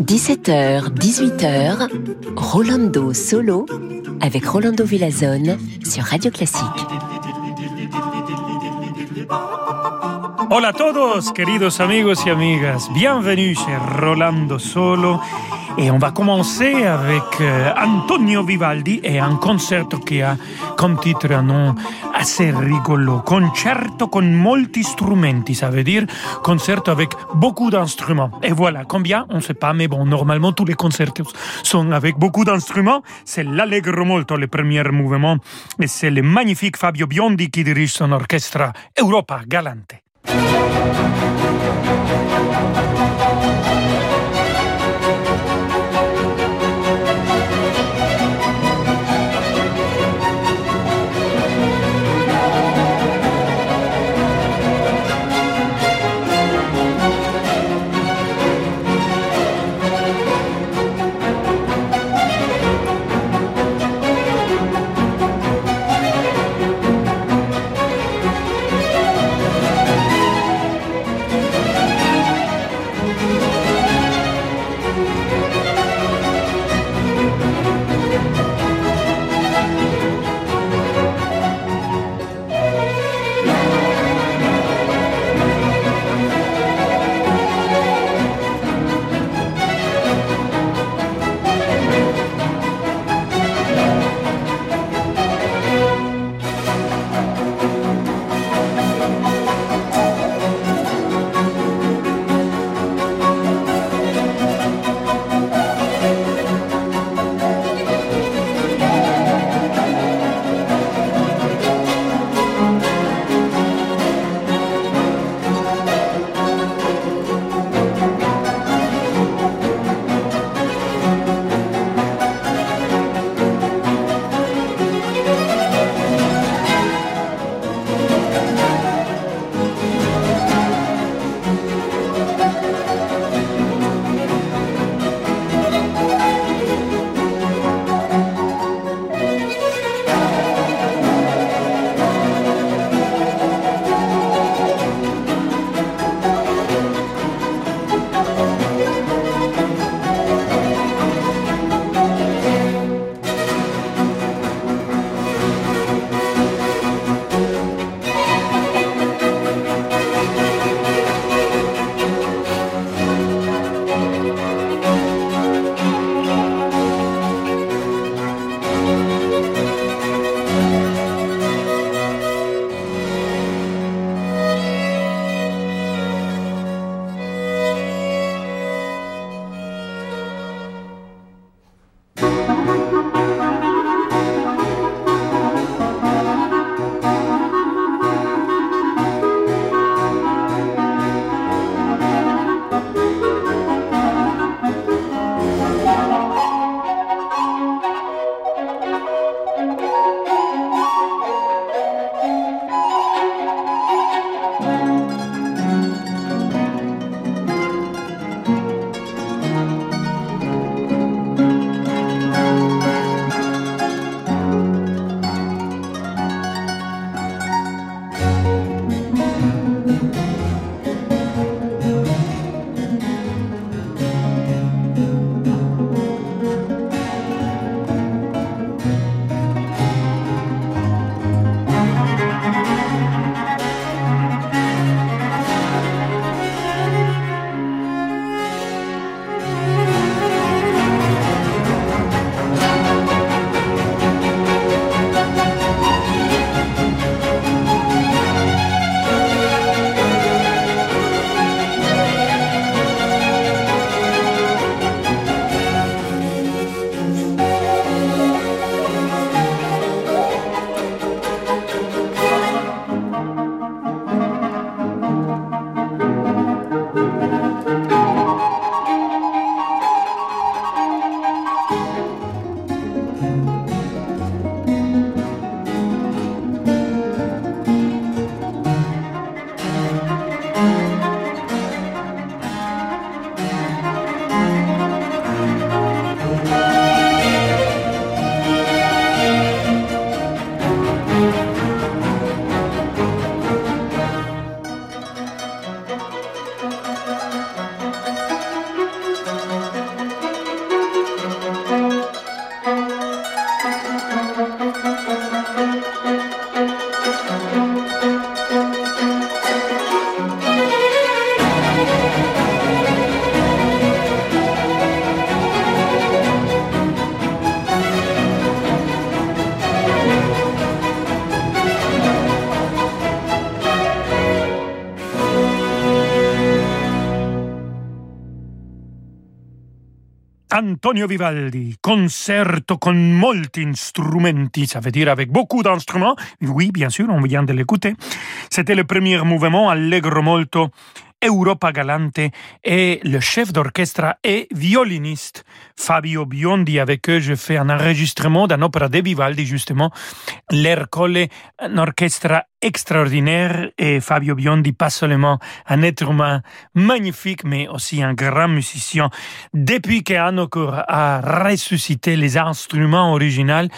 17h, 18h, Rolando Solo avec Rolando Villazone sur Radio Classique. Hola a todos, queridos amigos y amigas. Bienvenue chez Rolando Solo. Et on va commencer avec euh, Antonio Vivaldi et un concerto qui a comme titre un assez rigolo. Concerto con molti strumenti, ça veut dire concerto avec beaucoup d'instruments. Et voilà, combien On ne sait pas, mais bon, normalement tous les concertos sont avec beaucoup d'instruments. C'est l'Allegro molto, le premier mouvement. Et c'est le magnifique Fabio Biondi qui dirige son orchestre Europa Galante. Antonio Vivaldi, concerto con molti strumenti, ça veut dire avec beaucoup d'instruments. Oui, bien sûr, on vient de l'écouter. C'était le premier mouvement, allegro molto, Europa Galante et le chef d'orchestre et violiniste Fabio Biondi. Avec eux, je fais un enregistrement d'un opéra de Vivaldi, justement, l'Ercole, un orchestre extraordinaire et Fabio Biondi, pas seulement un être humain magnifique, mais aussi un grand musicien. Depuis qu'Anokur a ressuscité les instruments originaux,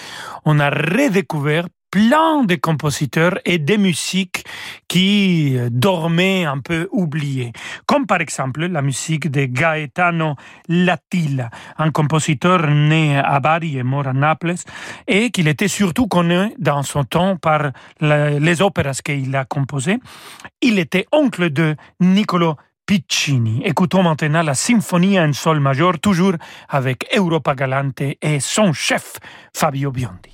on a redécouvert plein de compositeurs et de musiques qui dormaient un peu oubliées, comme par exemple la musique de Gaetano Latilla, un compositeur né à Bari et mort à Naples, et qu'il était surtout connu dans son temps par les opéras qu'il a composées. Il était oncle de Niccolo Piccini. Écoutons maintenant la symphonie en sol majeur, toujours avec Europa Galante et son chef Fabio Biondi.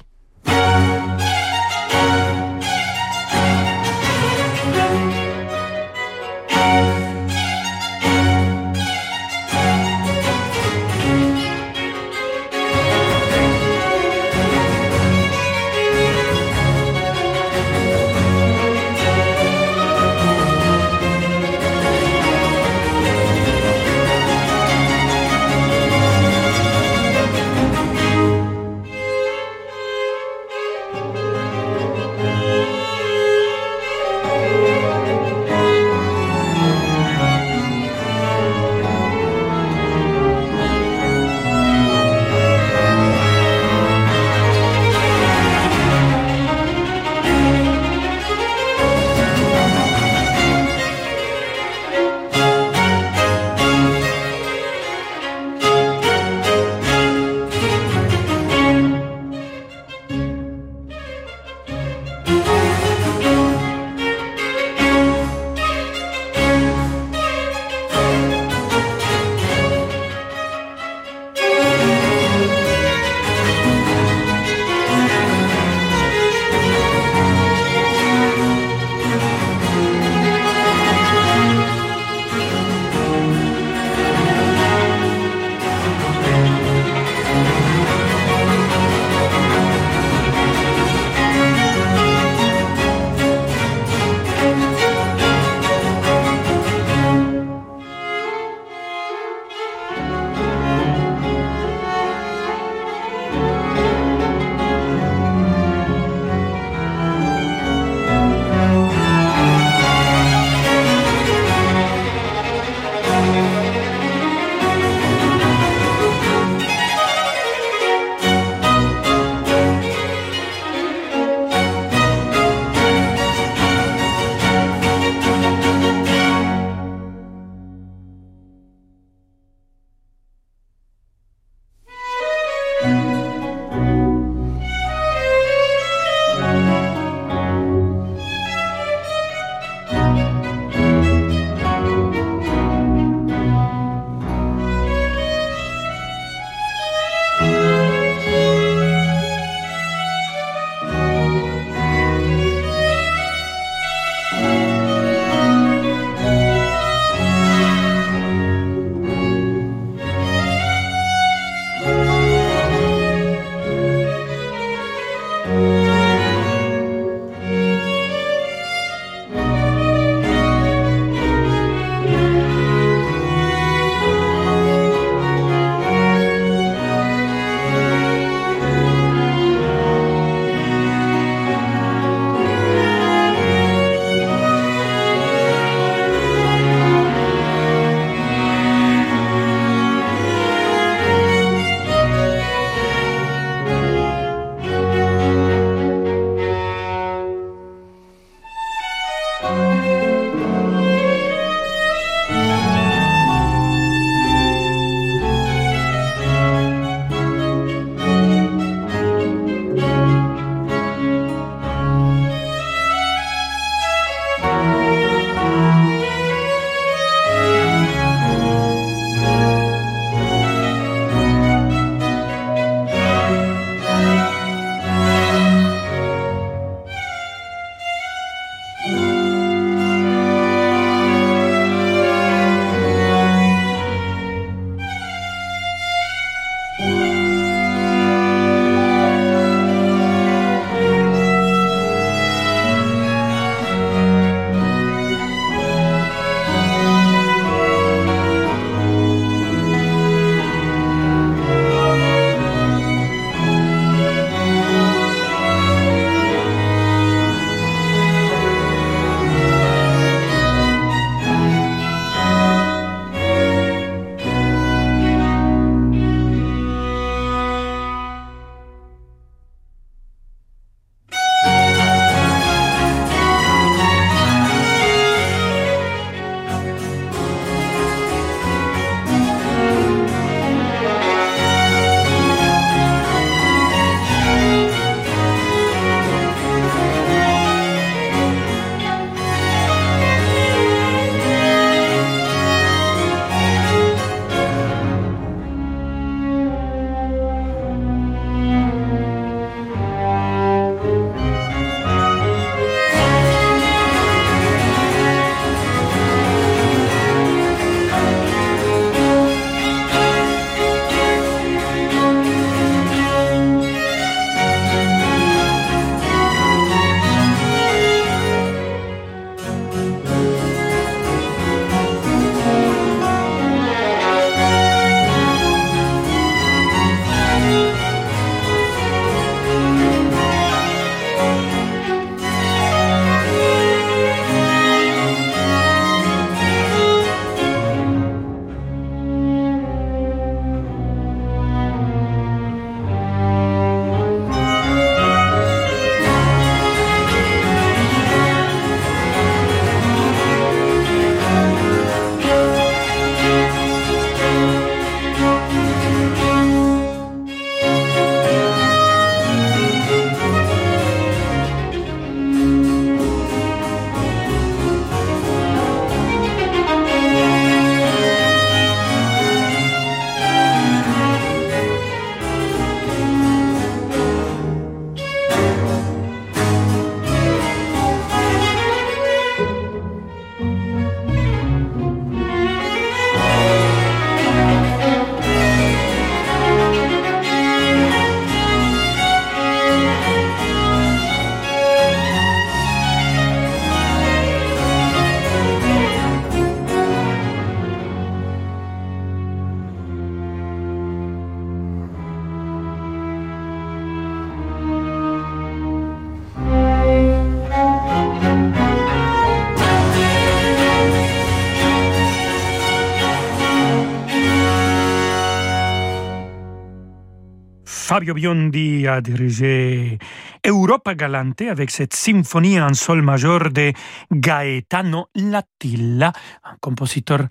Fabio Biondi a dirigé Europa Galante avec cette symphonie en sol majeur de Gaetano Latilla, un compositeur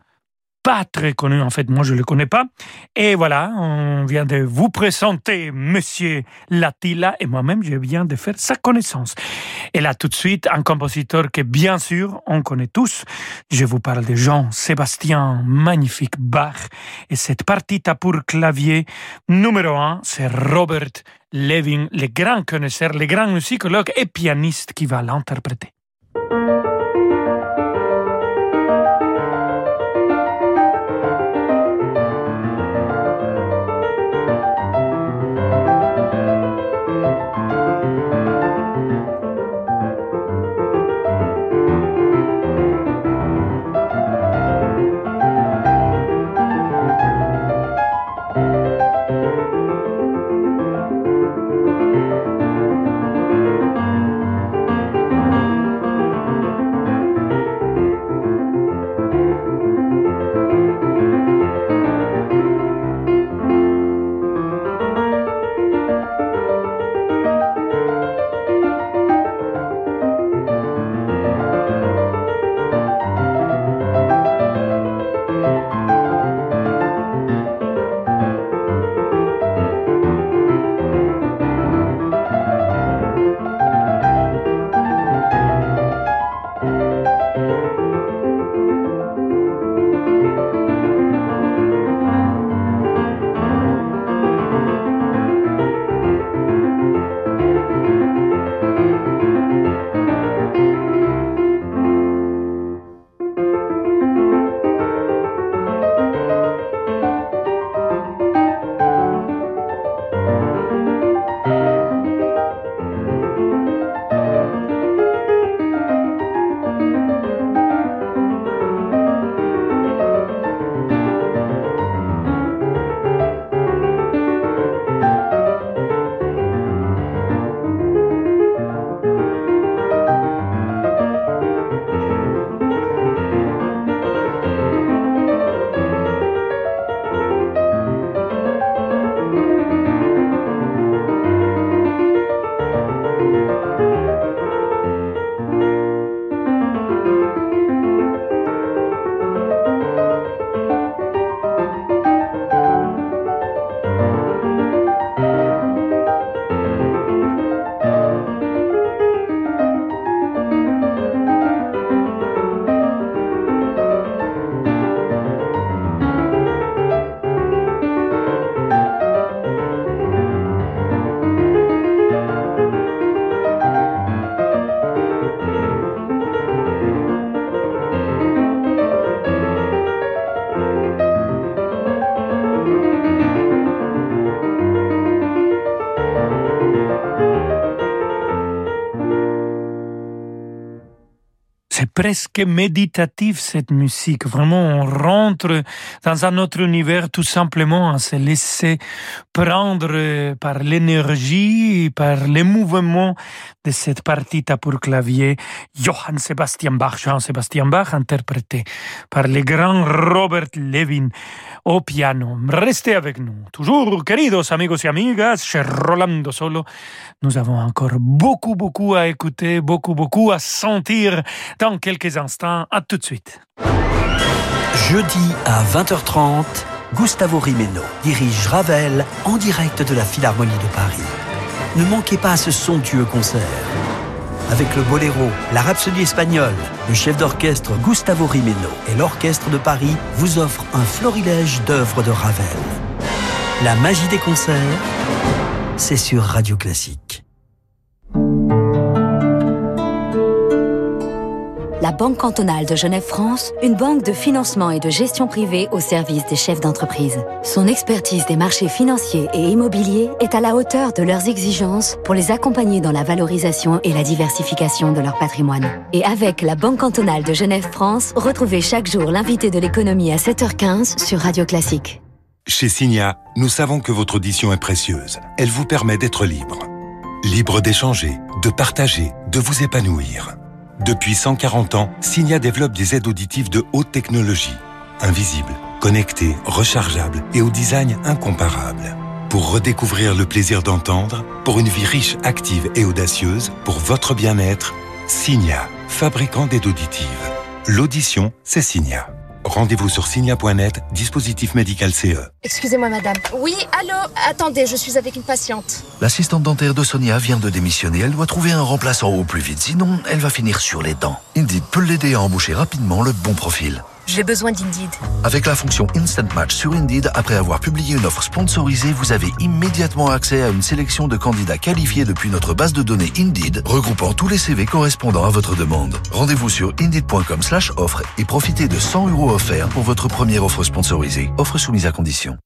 pas très connu, en fait, moi je ne le connais pas. Et voilà, on vient de vous présenter Monsieur Latilla et moi-même je viens de faire sa connaissance. Et là tout de suite, un compositeur que bien sûr on connaît tous. Je vous parle de Jean-Sébastien Magnifique Bach et cette partita pour clavier numéro un, c'est Robert Levin, le grand connaisseur, le grand musicologue et pianiste qui va l'interpréter. Presque méditative cette musique. Vraiment, on rentre dans un autre univers tout simplement à se laisser prendre par l'énergie, par les mouvements de cette partita pour clavier Johann Sebastian Bach, Jean Sebastian Bach, interprété par le grand Robert Levin au piano. Restez avec nous. Toujours, queridos amigos y amigas, chez Rolando Solo, nous avons encore beaucoup, beaucoup à écouter, beaucoup, beaucoup à sentir dans quelques instants. À tout de suite. Jeudi à 20h30, Gustavo Rimeno dirige Ravel en direct de la Philharmonie de Paris. Ne manquez pas ce somptueux concert. Avec le boléro, la rhapsodie espagnole, le chef d'orchestre Gustavo Rimeno et l'orchestre de Paris vous offrent un florilège d'œuvres de Ravel. La magie des concerts, c'est sur Radio Classique. La Banque cantonale de Genève-France, une banque de financement et de gestion privée au service des chefs d'entreprise. Son expertise des marchés financiers et immobiliers est à la hauteur de leurs exigences pour les accompagner dans la valorisation et la diversification de leur patrimoine. Et avec la Banque cantonale de Genève-France, retrouvez chaque jour l'invité de l'économie à 7h15 sur Radio Classique. Chez Signa, nous savons que votre audition est précieuse. Elle vous permet d'être libre. Libre d'échanger, de partager, de vous épanouir. Depuis 140 ans, Signia développe des aides auditives de haute technologie, invisibles, connectées, rechargeables et au design incomparable pour redécouvrir le plaisir d'entendre, pour une vie riche, active et audacieuse, pour votre bien-être, Signia, fabricant d'aide auditive. L'audition, c'est Signia. Rendez-vous sur signia.net, dispositif médical CE. Excusez-moi madame. Oui, allô Attendez, je suis avec une patiente. L'assistante dentaire de Sonia vient de démissionner. Elle doit trouver un remplaçant au plus vite, sinon elle va finir sur les dents. Indeed peut l'aider à embaucher rapidement le bon profil. J'ai besoin d'Indeed. Avec la fonction Instant Match sur Indeed, après avoir publié une offre sponsorisée, vous avez immédiatement accès à une sélection de candidats qualifiés depuis notre base de données Indeed, regroupant tous les CV correspondant à votre demande. Rendez-vous sur indeed.com slash offre et profitez de 100 euros offerts pour votre première offre sponsorisée. Offre soumise à condition.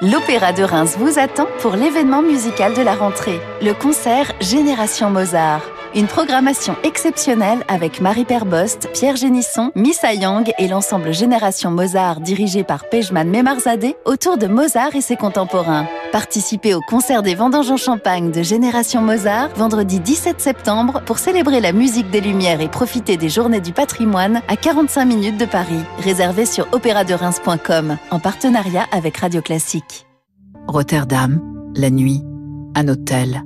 L'Opéra de Reims vous attend pour l'événement musical de la rentrée, le concert Génération Mozart. Une programmation exceptionnelle avec Marie Perbost, Pierre Génisson, Missa Yang et l'ensemble Génération Mozart dirigé par Pejman Memarzadeh autour de Mozart et ses contemporains. Participez au concert des vendanges en champagne de Génération Mozart vendredi 17 septembre pour célébrer la musique des Lumières et profiter des Journées du patrimoine à 45 minutes de Paris. Réservé sur opéradereims.com en partenariat avec Radio Classique. Rotterdam, la nuit, un hôtel.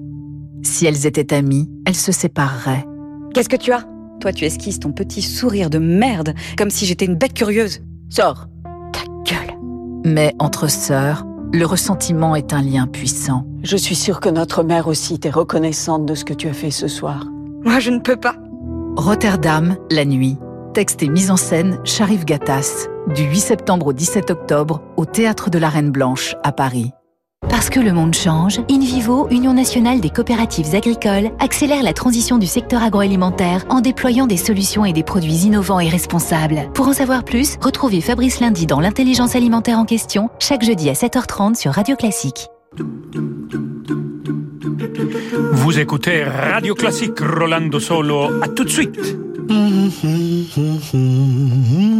Si elles étaient amies, elles se sépareraient. Qu'est-ce que tu as? Toi, tu esquisses ton petit sourire de merde, comme si j'étais une bête curieuse. Sors Ta gueule Mais entre sœurs, le ressentiment est un lien puissant. Je suis sûre que notre mère aussi t'est reconnaissante de ce que tu as fait ce soir. Moi, je ne peux pas. Rotterdam, la nuit. Texte et mise en scène, Sharif Gattas. Du 8 septembre au 17 octobre, au Théâtre de la Reine Blanche, à Paris. Parce que le monde change, InVivo, Union nationale des coopératives agricoles, accélère la transition du secteur agroalimentaire en déployant des solutions et des produits innovants et responsables. Pour en savoir plus, retrouvez Fabrice Lundi dans l'intelligence alimentaire en question, chaque jeudi à 7h30 sur Radio Classique. Vous écoutez Radio Classique Rolando Solo. À tout de suite.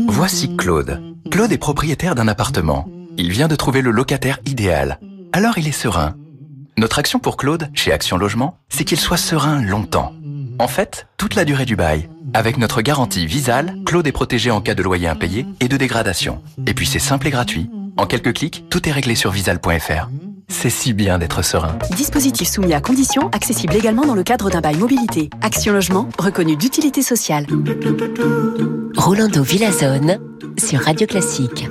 Voici Claude. Claude est propriétaire d'un appartement. Il vient de trouver le locataire idéal. Alors il est serein. Notre action pour Claude, chez Action Logement, c'est qu'il soit serein longtemps. En fait, toute la durée du bail. Avec notre garantie Visal, Claude est protégé en cas de loyer impayé et de dégradation. Et puis c'est simple et gratuit. En quelques clics, tout est réglé sur visal.fr. C'est si bien d'être serein. Dispositif soumis à conditions, accessible également dans le cadre d'un bail mobilité. Action Logement, reconnu d'utilité sociale. Rolando Villazone sur Radio Classique.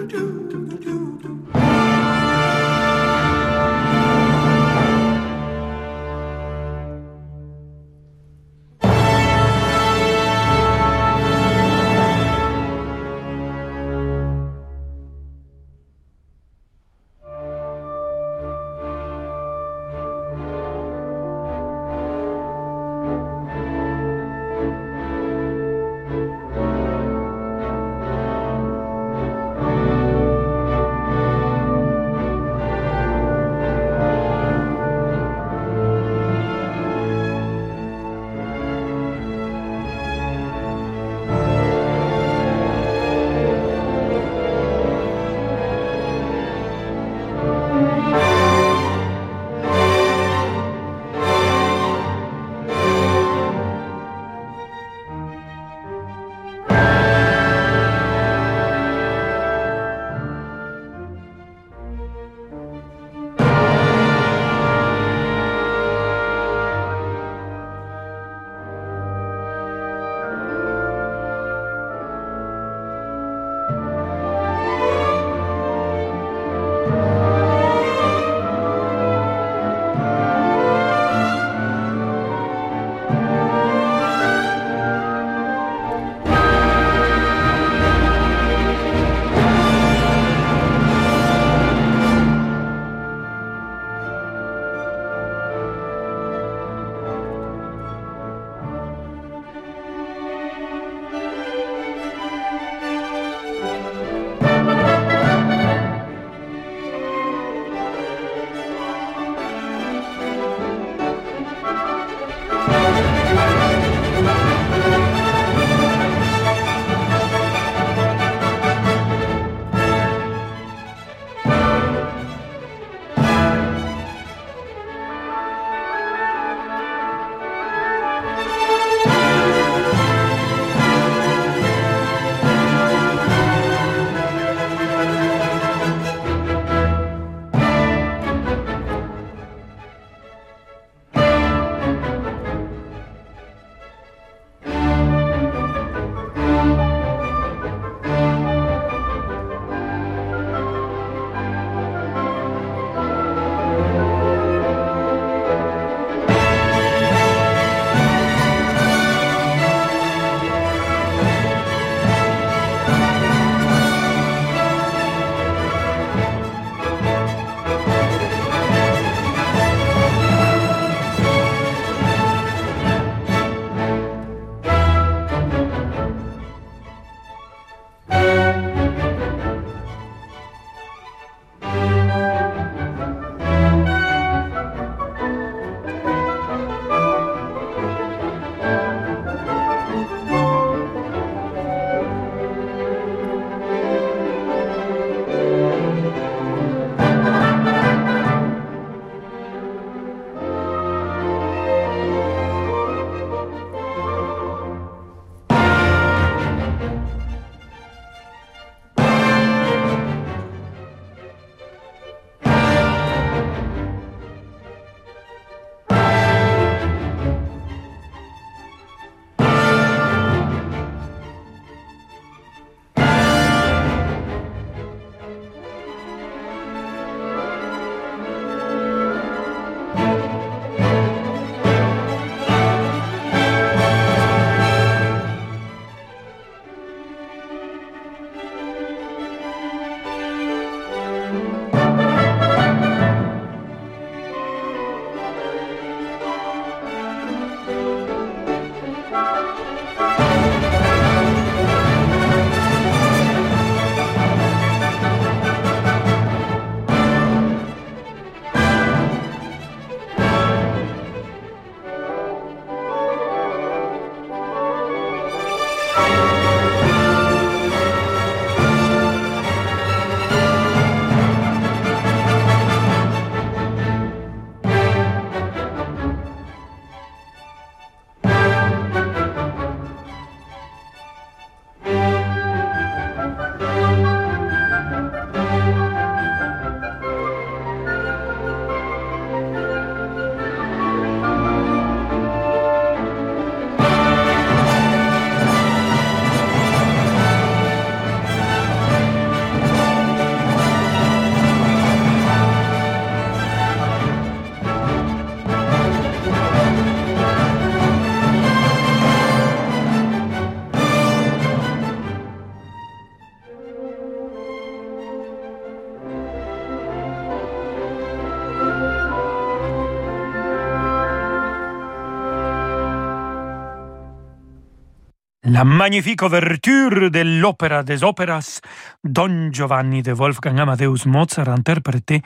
La magnifique ouverture de l'opéra des opéras Don Giovanni de Wolfgang Amadeus Mozart, interprété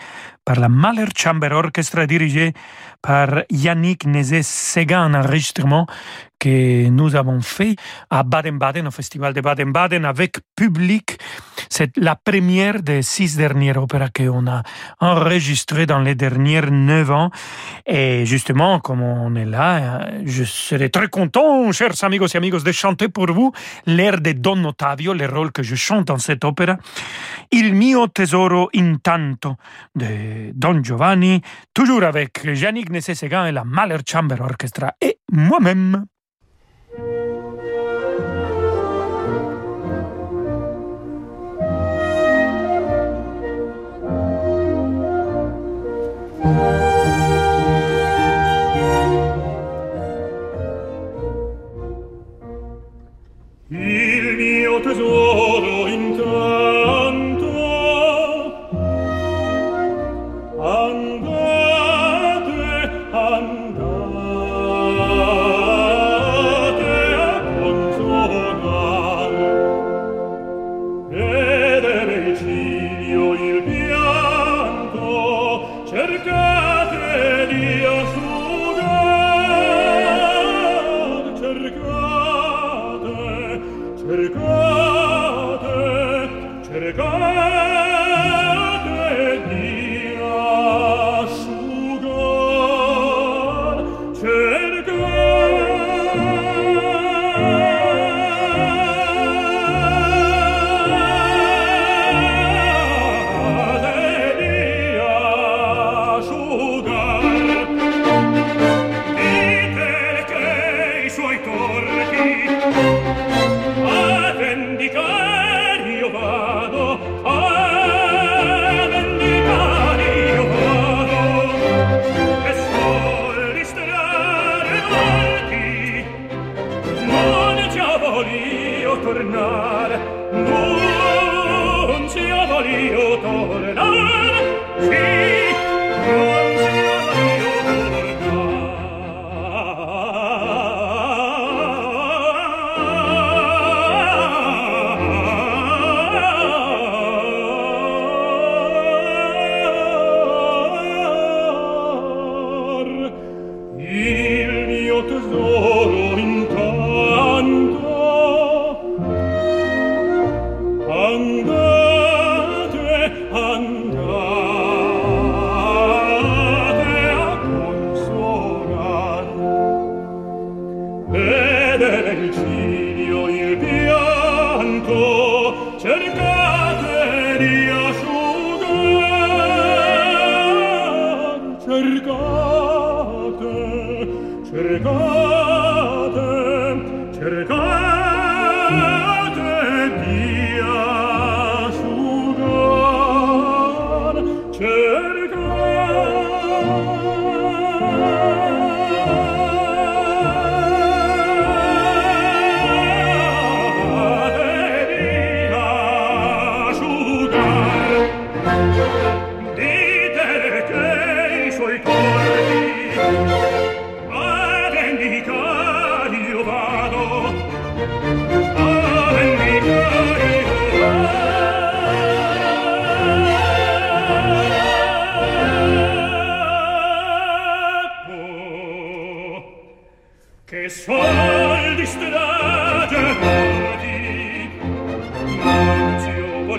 par la Mahler Chamber Orchestra dirigée par Yannick Nézet-Séguin, un enregistrement que nous avons fait à Baden-Baden, au Festival de Baden-Baden, avec public. C'est la première des six dernières opéras qu'on a enregistrées dans les dernières neuf ans. Et justement, comme on est là, je serai très content, chers amigos et amigos, de chanter pour vous l'air de Don Ottavio, le rôle que je chante dans cette opéra. Il mio tesoro intanto de Don Giovanni, toujours avec Yannick Nessé-Séguin et la Mahler Chamber Orchestra et moi-même.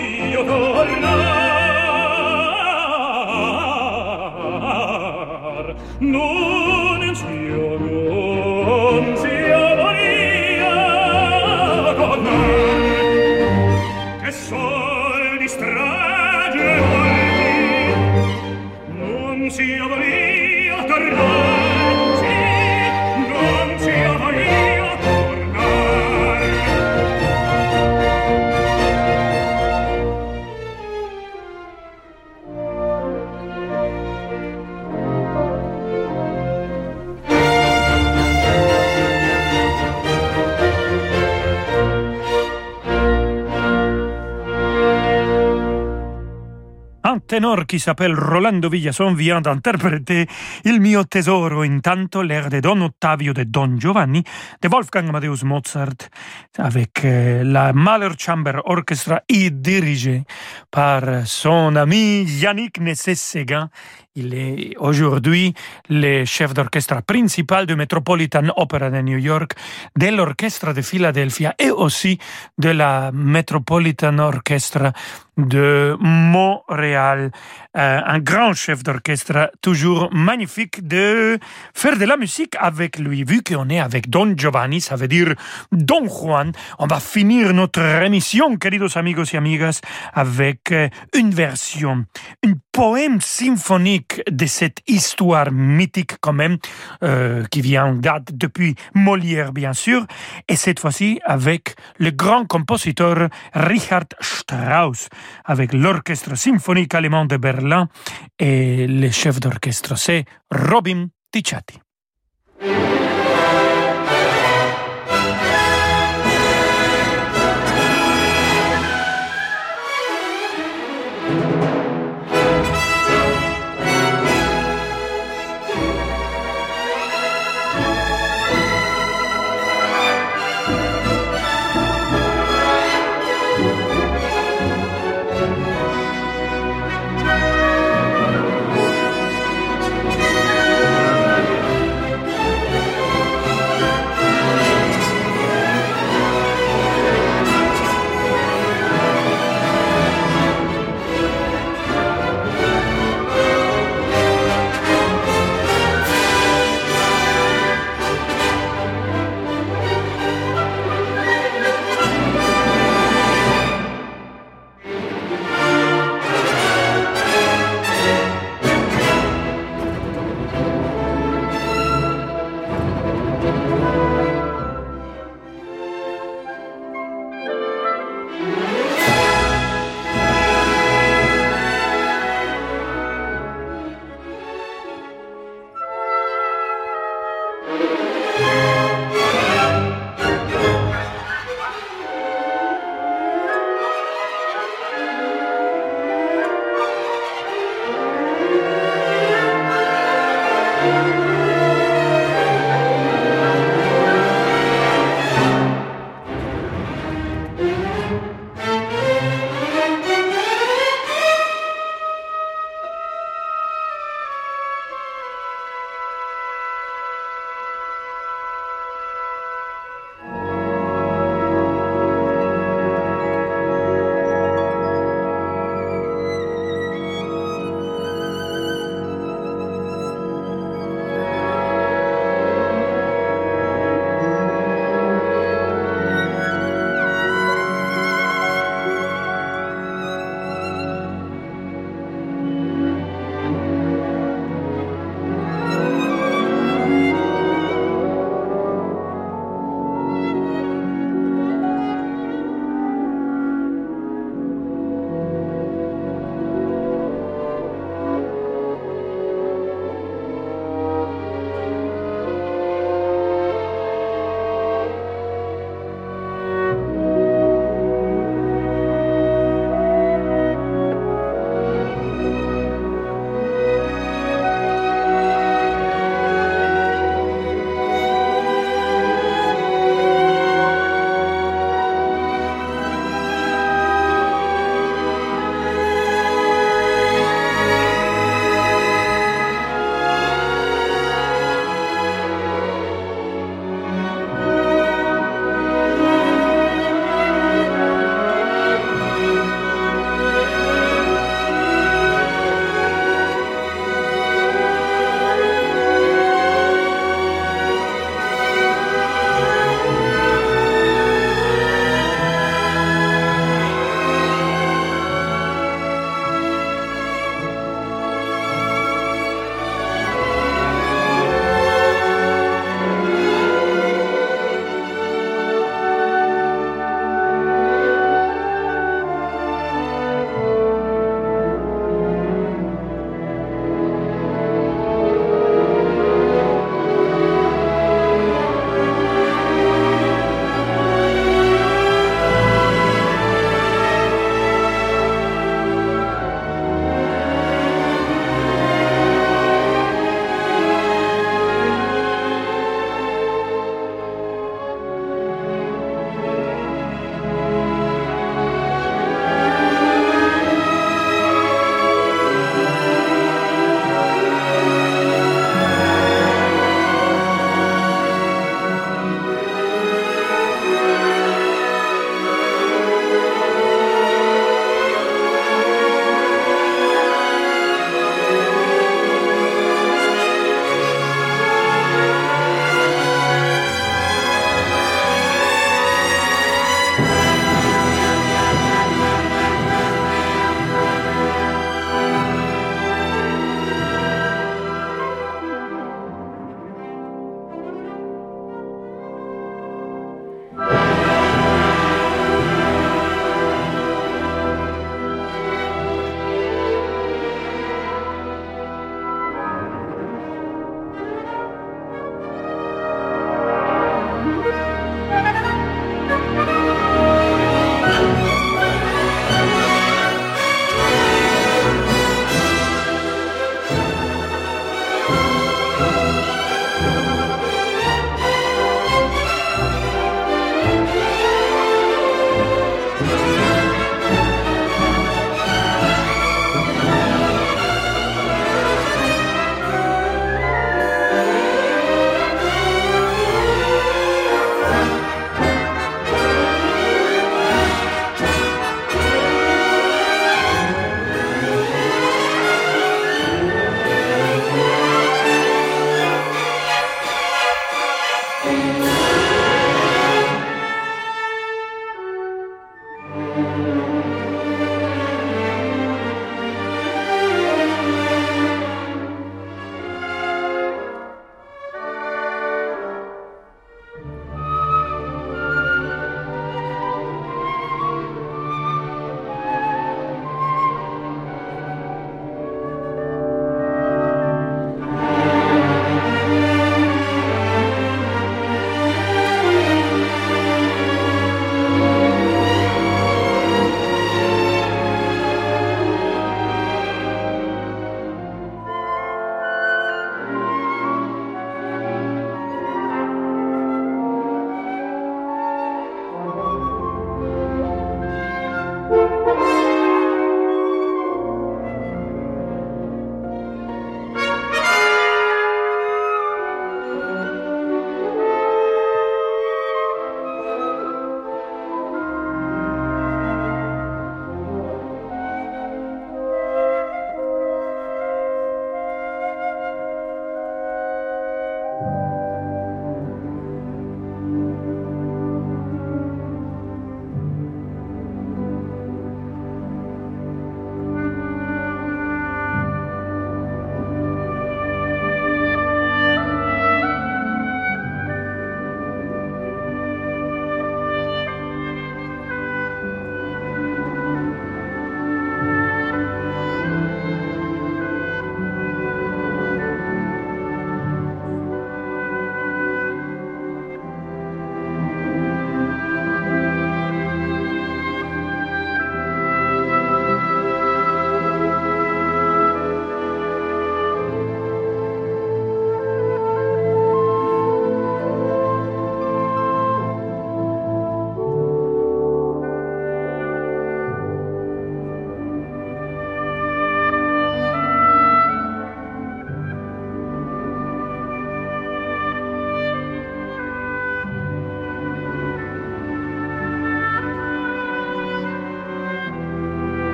io tornar. No. Ténor qui s'appelle Rolando Villason vient d'interpréter Il mio tesoro, intanto l'air de Don Ottavio de Don Giovanni de Wolfgang Amadeus Mozart avec euh, la Mahler Chamber Orchestra et dirigé par son ami Yannick Nessé-Séguin. Il est aujourd'hui le chef d'orchestre principal du Metropolitan Opera de New York, de l'orchestre de Philadelphia et aussi de la Metropolitan Orchestra de Montréal. Euh, un grand chef d'orchestre, toujours magnifique de faire de la musique avec lui. Vu qu'on est avec Don Giovanni, ça veut dire Don Juan, on va finir notre émission, queridos amigos y amigas, avec euh, une version, une poème symphonique de cette histoire mythique quand même, euh, qui vient date depuis Molière bien sûr, et cette fois-ci avec le grand compositeur Richard Strauss avec l'orchestre symphonique allemand de Berlin et le chef d'orchestre, c'est Robin Ticciati.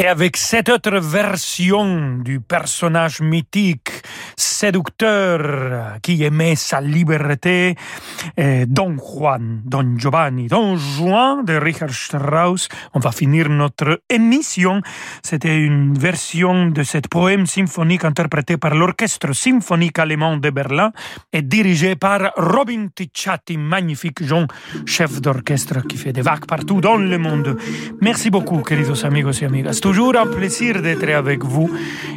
Et avec cette autre version du personnage mythique, séducteur, qui aimait sa liberté, eh, Don Juan, Don Giovanni, Don Juan de Richard Strauss, on va finir notre émission. C'était une version de cette poème symphonique interprété par l'Orchestre symphonique allemand de Berlin et dirigé par Robin Ticciati, magnifique jeune chef d'orchestre qui fait des vagues partout dans le monde. Merci beaucoup, queridos amigos et amigas toujours un plaisir d'être avec vous.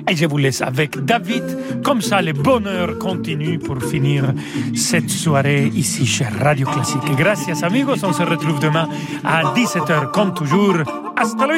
Et je vous laisse avec David. Comme ça, le bonheur continue pour finir cette soirée ici chez Radio Classique. Gracias amigos, on se retrouve demain à 17h comme toujours. Hasta la